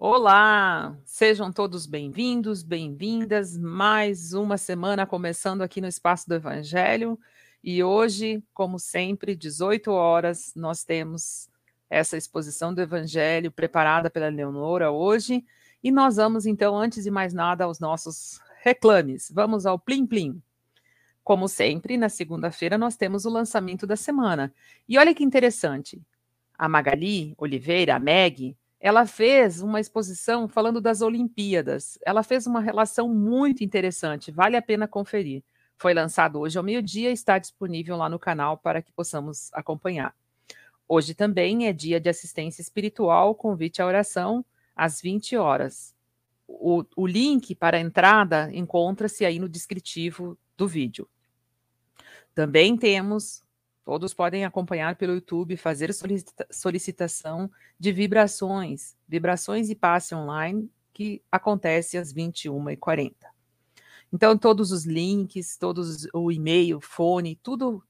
Olá, sejam todos bem-vindos, bem-vindas. Mais uma semana começando aqui no Espaço do Evangelho. E hoje, como sempre, 18 horas, nós temos essa exposição do Evangelho preparada pela Leonora hoje. E nós vamos, então, antes de mais nada, aos nossos reclames. Vamos ao Plim Plim. Como sempre, na segunda-feira nós temos o lançamento da semana. E olha que interessante. A Magali Oliveira, a Meg, ela fez uma exposição falando das Olimpíadas. Ela fez uma relação muito interessante, vale a pena conferir. Foi lançado hoje ao meio-dia e está disponível lá no canal para que possamos acompanhar. Hoje também é dia de assistência espiritual, convite à oração às 20 horas. O, o link para a entrada encontra-se aí no descritivo do vídeo. Também temos Todos podem acompanhar pelo YouTube, fazer solicita solicitação de vibrações, vibrações e passe online, que acontece às 21h40. Então, todos os links, todos o e-mail, fone, tudo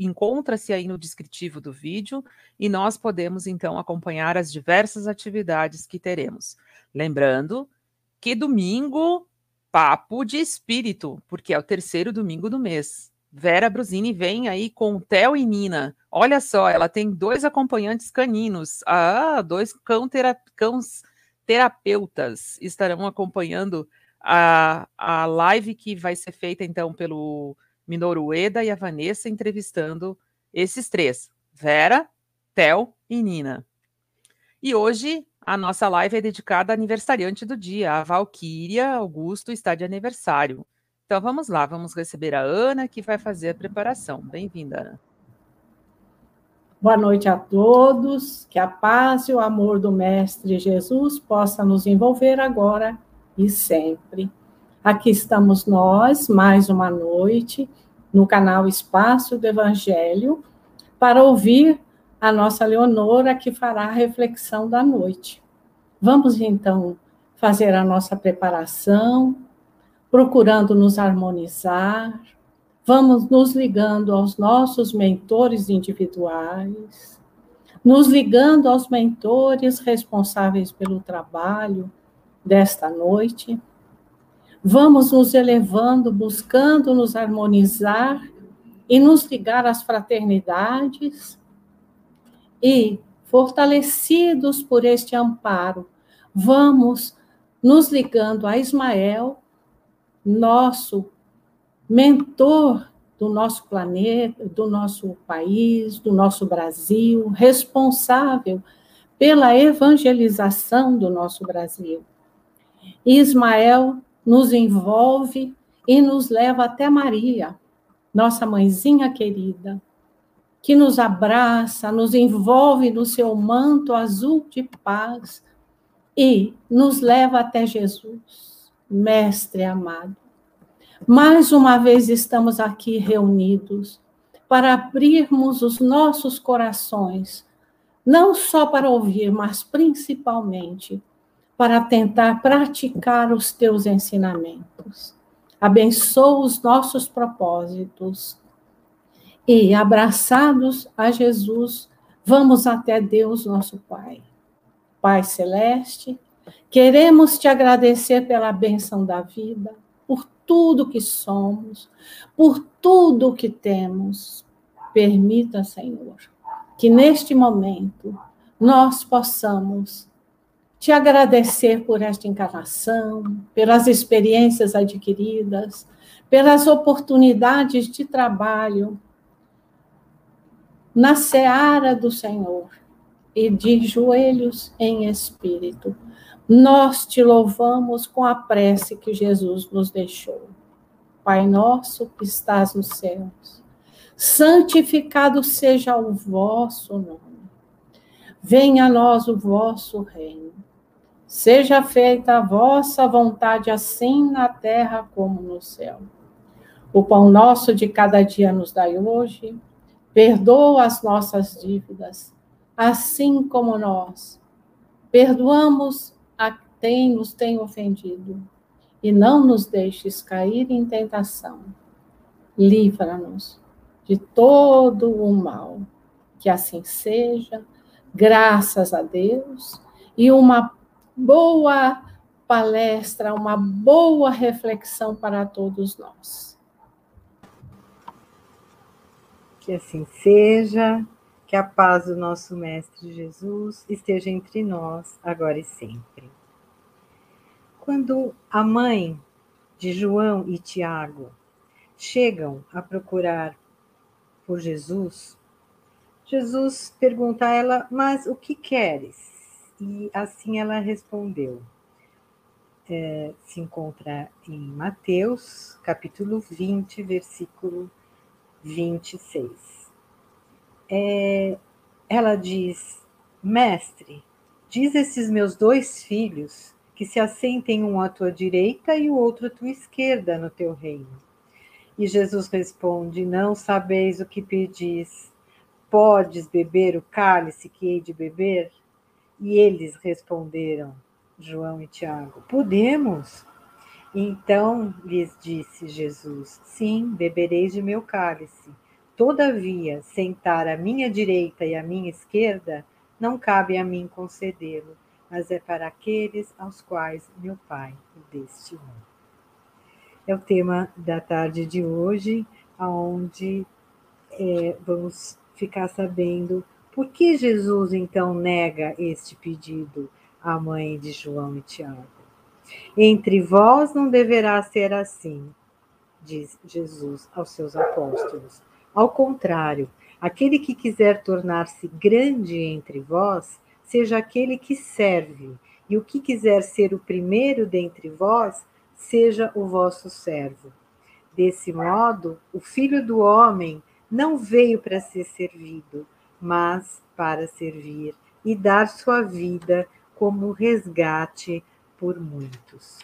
encontra-se aí no descritivo do vídeo e nós podemos então acompanhar as diversas atividades que teremos. Lembrando que domingo, papo de espírito, porque é o terceiro domingo do mês. Vera Brusini vem aí com Theo e Nina. Olha só, ela tem dois acompanhantes caninos. Ah, dois cão tera cãos terapeutas estarão acompanhando a, a live que vai ser feita então pelo Minoru Eda e a Vanessa entrevistando esses três: Vera, Theo e Nina. E hoje a nossa live é dedicada à aniversariante do dia, a Valquíria Augusto está de aniversário. Então vamos lá, vamos receber a Ana, que vai fazer a preparação. Bem-vinda, Ana. Boa noite a todos, que a paz e o amor do Mestre Jesus possa nos envolver agora e sempre. Aqui estamos nós, mais uma noite, no canal Espaço do Evangelho, para ouvir a nossa Leonora, que fará a reflexão da noite. Vamos então fazer a nossa preparação, procurando nos harmonizar, vamos nos ligando aos nossos mentores individuais, nos ligando aos mentores responsáveis pelo trabalho desta noite. Vamos nos elevando, buscando nos harmonizar e nos ligar às fraternidades e, fortalecidos por este amparo, vamos nos ligando a Ismael nosso mentor do nosso planeta, do nosso país, do nosso Brasil, responsável pela evangelização do nosso Brasil. Ismael nos envolve e nos leva até Maria, nossa mãezinha querida, que nos abraça, nos envolve no seu manto azul de paz e nos leva até Jesus Mestre amado. Mais uma vez estamos aqui reunidos para abrirmos os nossos corações, não só para ouvir, mas principalmente para tentar praticar os teus ensinamentos. Abençoa os nossos propósitos e, abraçados a Jesus, vamos até Deus, nosso Pai. Pai Celeste, Queremos te agradecer pela benção da vida, por tudo que somos, por tudo que temos. Permita, Senhor, que neste momento nós possamos te agradecer por esta encarnação, pelas experiências adquiridas, pelas oportunidades de trabalho na seara do Senhor e de joelhos em espírito nós te louvamos com a prece que Jesus nos deixou. Pai nosso que estás nos céus, santificado seja o vosso nome. Venha a nós o vosso reino. Seja feita a vossa vontade, assim na terra como no céu. O pão nosso de cada dia nos dai hoje. Perdoa as nossas dívidas, assim como nós perdoamos a quem nos tem ofendido, e não nos deixes cair em tentação. Livra-nos de todo o mal. Que assim seja, graças a Deus, e uma boa palestra, uma boa reflexão para todos nós. Que assim seja, que a paz do nosso Mestre Jesus esteja entre nós, agora e sempre. Quando a mãe de João e Tiago chegam a procurar por Jesus, Jesus pergunta a ela: Mas o que queres? E assim ela respondeu. É, se encontra em Mateus, capítulo 20, versículo 26. É, ela diz: Mestre, diz esses meus dois filhos que se assentem um à tua direita e o outro à tua esquerda no teu reino. E Jesus responde: Não sabeis o que pedis. Podes beber o cálice que hei de beber? E eles responderam, João e Tiago: Podemos. Então lhes disse Jesus: Sim, bebereis de meu cálice. Todavia, sentar à minha direita e à minha esquerda, não cabe a mim concedê-lo, mas é para aqueles aos quais meu Pai o destinou. É o tema da tarde de hoje, onde é, vamos ficar sabendo por que Jesus então nega este pedido à mãe de João e Tiago? Entre vós não deverá ser assim, diz Jesus aos seus apóstolos. Ao contrário, aquele que quiser tornar-se grande entre vós, seja aquele que serve, e o que quiser ser o primeiro dentre vós, seja o vosso servo. Desse modo, o filho do homem não veio para ser servido, mas para servir e dar sua vida como resgate por muitos.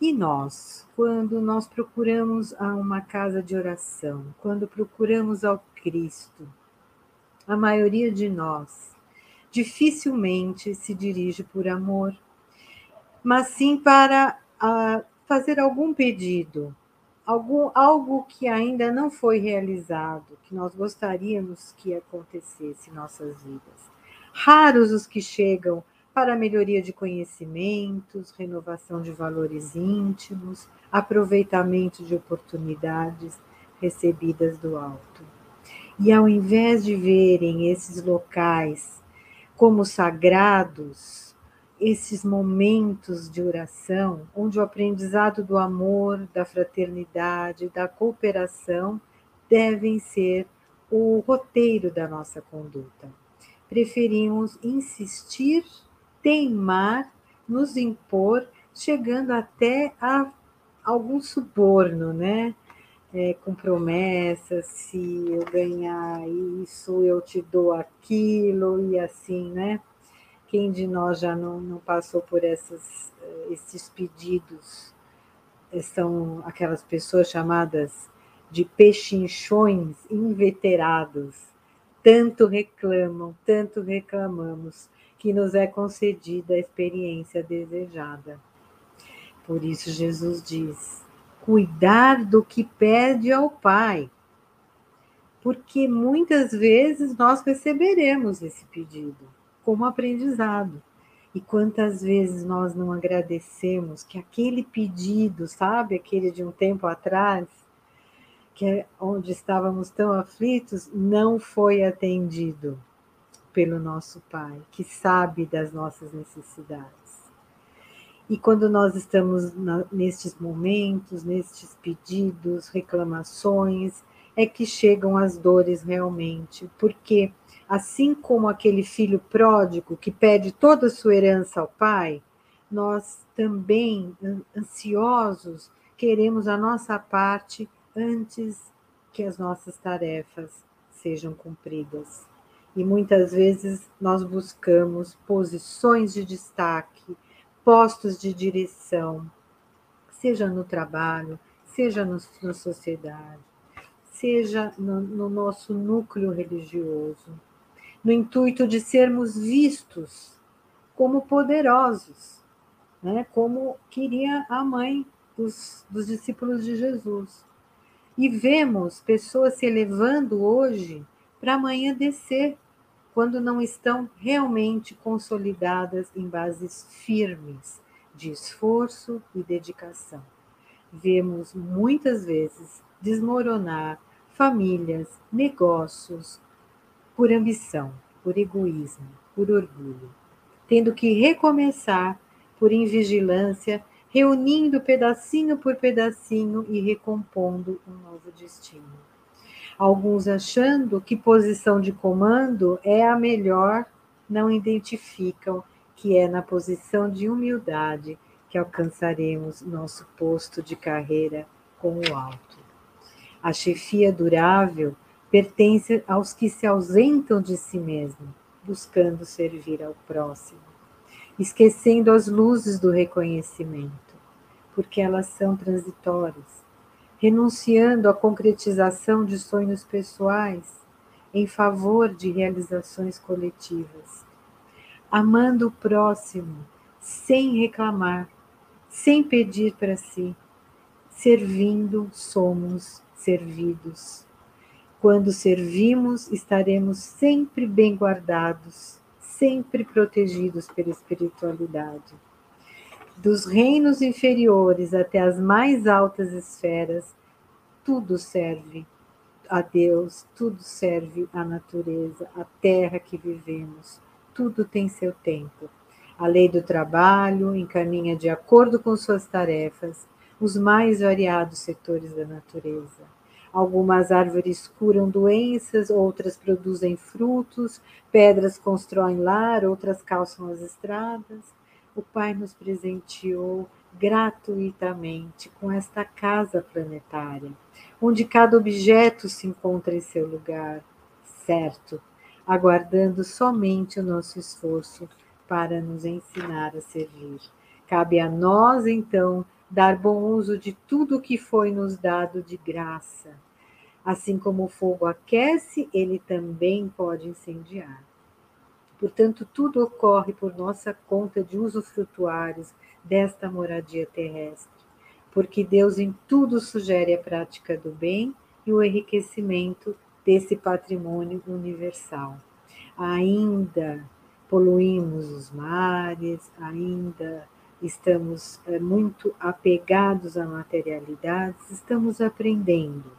E nós, quando nós procuramos a uma casa de oração, quando procuramos ao Cristo, a maioria de nós dificilmente se dirige por amor, mas sim para uh, fazer algum pedido, algum, algo que ainda não foi realizado, que nós gostaríamos que acontecesse em nossas vidas. Raros os que chegam para melhoria de conhecimentos, renovação de valores íntimos, aproveitamento de oportunidades recebidas do alto. E ao invés de verem esses locais como sagrados, esses momentos de oração, onde o aprendizado do amor, da fraternidade, da cooperação devem ser o roteiro da nossa conduta. Preferimos insistir, teimar, nos impor, chegando até a algum suborno, né? É, com promessas, se eu ganhar isso, eu te dou aquilo, e assim, né? Quem de nós já não, não passou por essas, eh, esses pedidos? Eh, são aquelas pessoas chamadas de pechinchões inveterados. Tanto reclamam, tanto reclamamos, que nos é concedida a experiência desejada. Por isso, Jesus diz: cuidar do que pede ao Pai, porque muitas vezes nós receberemos esse pedido como aprendizado. E quantas vezes nós não agradecemos que aquele pedido, sabe, aquele de um tempo atrás, que é onde estávamos tão aflitos, não foi atendido pelo nosso Pai, que sabe das nossas necessidades. E quando nós estamos na, nestes momentos, nestes pedidos, reclamações, é que chegam as dores realmente, porque assim como aquele filho pródigo que pede toda a sua herança ao pai, nós também, ansiosos, queremos a nossa parte antes que as nossas tarefas sejam cumpridas. E muitas vezes nós buscamos posições de destaque, postos de direção, seja no trabalho, seja no, na sociedade, seja no, no nosso núcleo religioso no intuito de sermos vistos como poderosos, né? como queria a mãe dos, dos discípulos de Jesus. E vemos pessoas se elevando hoje para amanhã descer, quando não estão realmente consolidadas em bases firmes de esforço e dedicação. Vemos muitas vezes desmoronar famílias, negócios, por ambição, por egoísmo, por orgulho, tendo que recomeçar por invigilância, reunindo pedacinho por pedacinho e recompondo um novo destino. Alguns achando que posição de comando é a melhor, não identificam que é na posição de humildade que alcançaremos nosso posto de carreira com o alto. A chefia durável pertence aos que se ausentam de si mesmo, buscando servir ao próximo, esquecendo as luzes do reconhecimento, porque elas são transitórias, renunciando à concretização de sonhos pessoais em favor de realizações coletivas, amando o próximo sem reclamar, sem pedir para si, servindo somos servidos. Quando servimos, estaremos sempre bem guardados, sempre protegidos pela espiritualidade. Dos reinos inferiores até as mais altas esferas, tudo serve a Deus, tudo serve à natureza, à terra que vivemos, tudo tem seu tempo. A lei do trabalho encaminha de acordo com suas tarefas os mais variados setores da natureza. Algumas árvores curam doenças, outras produzem frutos, pedras constroem lar, outras calçam as estradas. O Pai nos presenteou gratuitamente com esta casa planetária, onde cada objeto se encontra em seu lugar, certo, aguardando somente o nosso esforço para nos ensinar a servir. Cabe a nós, então, dar bom uso de tudo o que foi nos dado de graça. Assim como o fogo aquece, ele também pode incendiar. Portanto, tudo ocorre por nossa conta de usufrutuários desta moradia terrestre, porque Deus em tudo sugere a prática do bem e o enriquecimento desse patrimônio universal. Ainda poluímos os mares, ainda estamos é, muito apegados à materialidade, estamos aprendendo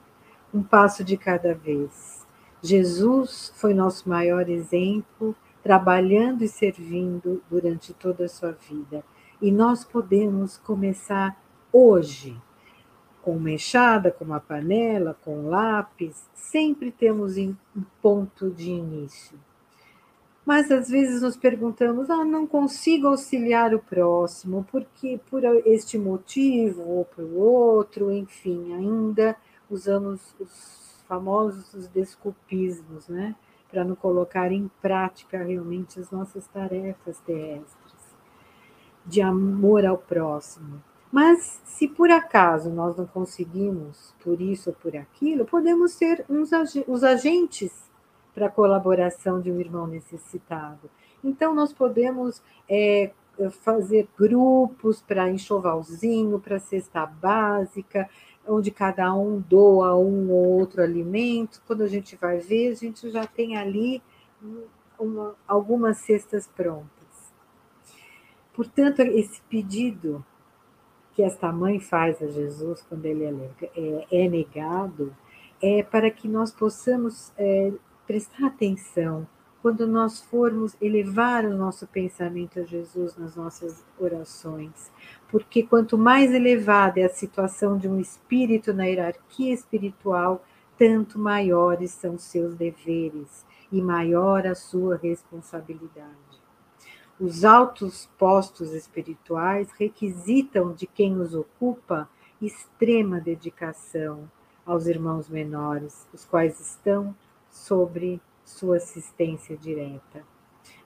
um passo de cada vez. Jesus foi nosso maior exemplo, trabalhando e servindo durante toda a sua vida. E nós podemos começar hoje, com uma enxada, com uma panela, com um lápis, sempre temos um ponto de início mas às vezes nos perguntamos: ah, não consigo auxiliar o próximo, porque por este motivo ou por outro, enfim, ainda usamos os famosos desculpismos, né? Para não colocar em prática realmente as nossas tarefas terrestres de amor ao próximo. Mas se por acaso nós não conseguimos por isso ou por aquilo, podemos ser uns, os agentes para a colaboração de um irmão necessitado. Então, nós podemos é, fazer grupos para enxovalzinho, para cesta básica, onde cada um doa um ou outro alimento. Quando a gente vai ver, a gente já tem ali uma, algumas cestas prontas. Portanto, esse pedido que esta mãe faz a Jesus quando ele é, é, é negado é para que nós possamos é, prestar atenção quando nós formos elevar o nosso pensamento a Jesus nas nossas orações. Porque quanto mais elevada é a situação de um espírito na hierarquia espiritual, tanto maiores são seus deveres e maior a sua responsabilidade. Os altos postos espirituais requisitam de quem os ocupa extrema dedicação aos irmãos menores, os quais estão sobre sua assistência direta.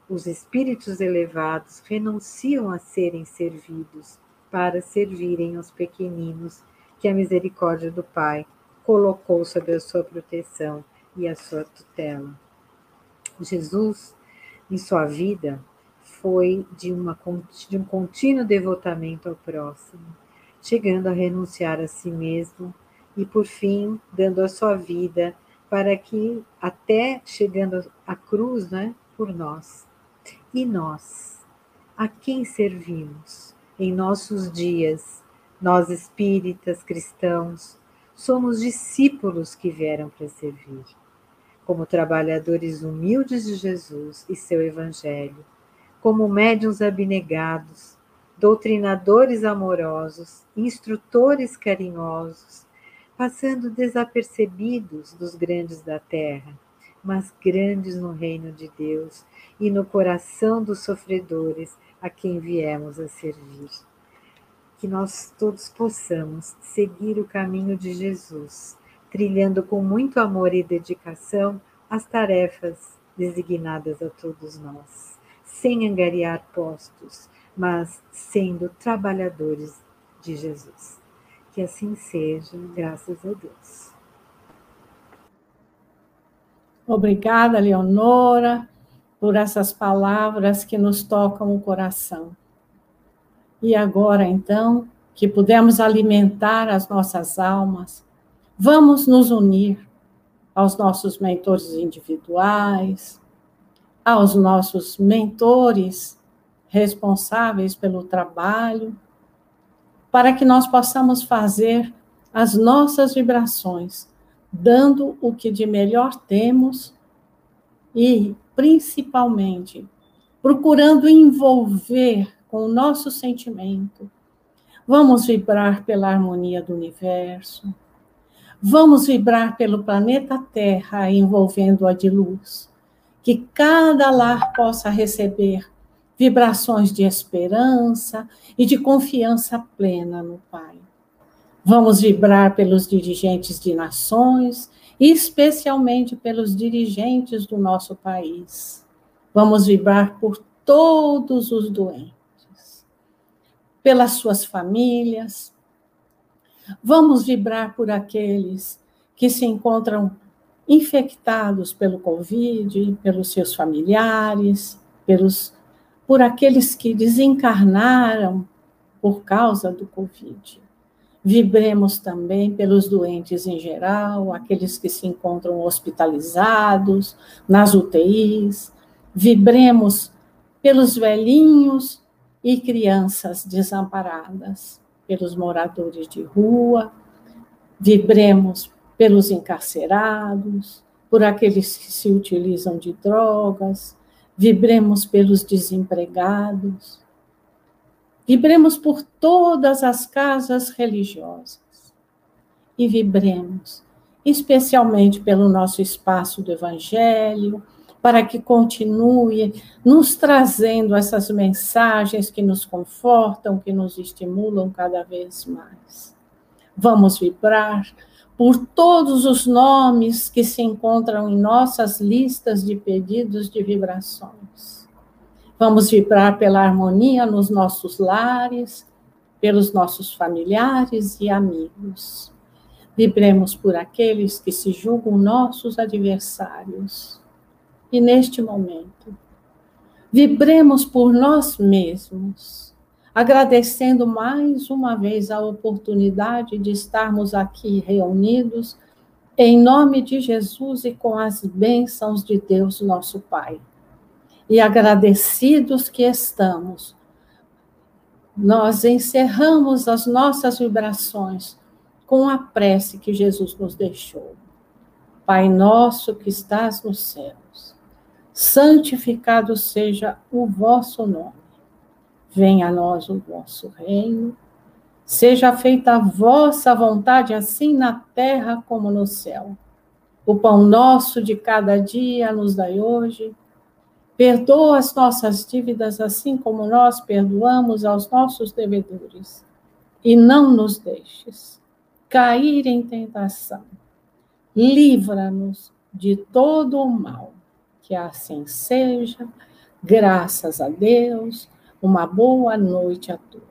Os espíritos elevados renunciam a serem servidos para servirem aos pequeninos que a misericórdia do Pai colocou sob a sua proteção e a sua tutela. Jesus, em sua vida, foi de, uma, de um contínuo devotamento ao próximo, chegando a renunciar a si mesmo e, por fim, dando a sua vida para que até chegando à cruz, né, por nós. E nós, a quem servimos em nossos dias? Nós espíritas, cristãos, somos discípulos que vieram para servir, como trabalhadores humildes de Jesus e seu evangelho, como médiuns abnegados, doutrinadores amorosos, instrutores carinhosos, passando desapercebidos dos grandes da terra, mas grandes no reino de Deus e no coração dos sofredores a quem viemos a servir. Que nós todos possamos seguir o caminho de Jesus, trilhando com muito amor e dedicação as tarefas designadas a todos nós, sem angariar postos, mas sendo trabalhadores de Jesus. Que assim seja, graças a Deus. Obrigada, Leonora, por essas palavras que nos tocam o coração. E agora, então, que pudemos alimentar as nossas almas, vamos nos unir aos nossos mentores individuais, aos nossos mentores responsáveis pelo trabalho, para que nós possamos fazer as nossas vibrações, dando o que de melhor temos e, principalmente, procurando envolver com o nosso sentimento. Vamos vibrar pela harmonia do universo. Vamos vibrar pelo planeta Terra envolvendo-a de luz. Que cada lar possa receber vibrações de esperança e de confiança plena no Pai. Vamos vibrar pelos dirigentes de nações, especialmente pelos dirigentes do nosso país. Vamos vibrar por todos os doentes, pelas suas famílias. Vamos vibrar por aqueles que se encontram infectados pelo Covid, pelos seus familiares, pelos por aqueles que desencarnaram por causa do Covid. Vibremos também pelos doentes em geral, aqueles que se encontram hospitalizados, nas UTIs. Vibremos pelos velhinhos e crianças desamparadas, pelos moradores de rua. Vibremos pelos encarcerados, por aqueles que se utilizam de drogas, vibremos pelos desempregados, vibremos por todas as casas religiosas e vibremos especialmente pelo nosso espaço do Evangelho, para que continue nos trazendo essas mensagens que nos confortam, que nos estimulam cada vez mais. Vamos vibrar por todos os nomes que se encontram em nossas listas de pedidos de vibrações. Vamos vibrar pela harmonia nos nossos lares, pelos nossos familiares e amigos. Vibremos por aqueles que se julgam nossos adversários. E neste momento, vibremos por nós mesmos agradecendo mais uma vez a oportunidade de estarmos aqui reunidos em nome de Jesus e com as bênçãos de Deus, nosso Pai. E agradecidos que estamos, nós encerramos as nossas vibrações com a prece que Jesus nos deixou. Pai nosso que estás nos céus, santificado seja o vosso nome venha a nós o vosso reino, seja feita a vossa vontade, assim na terra como no céu. O pão nosso de cada dia nos dai hoje. Perdoa as nossas dívidas, assim como nós perdoamos aos nossos devedores. E não nos deixes cair em tentação. Livra-nos de todo o mal. Que assim seja. Graças a Deus uma boa noite a todos.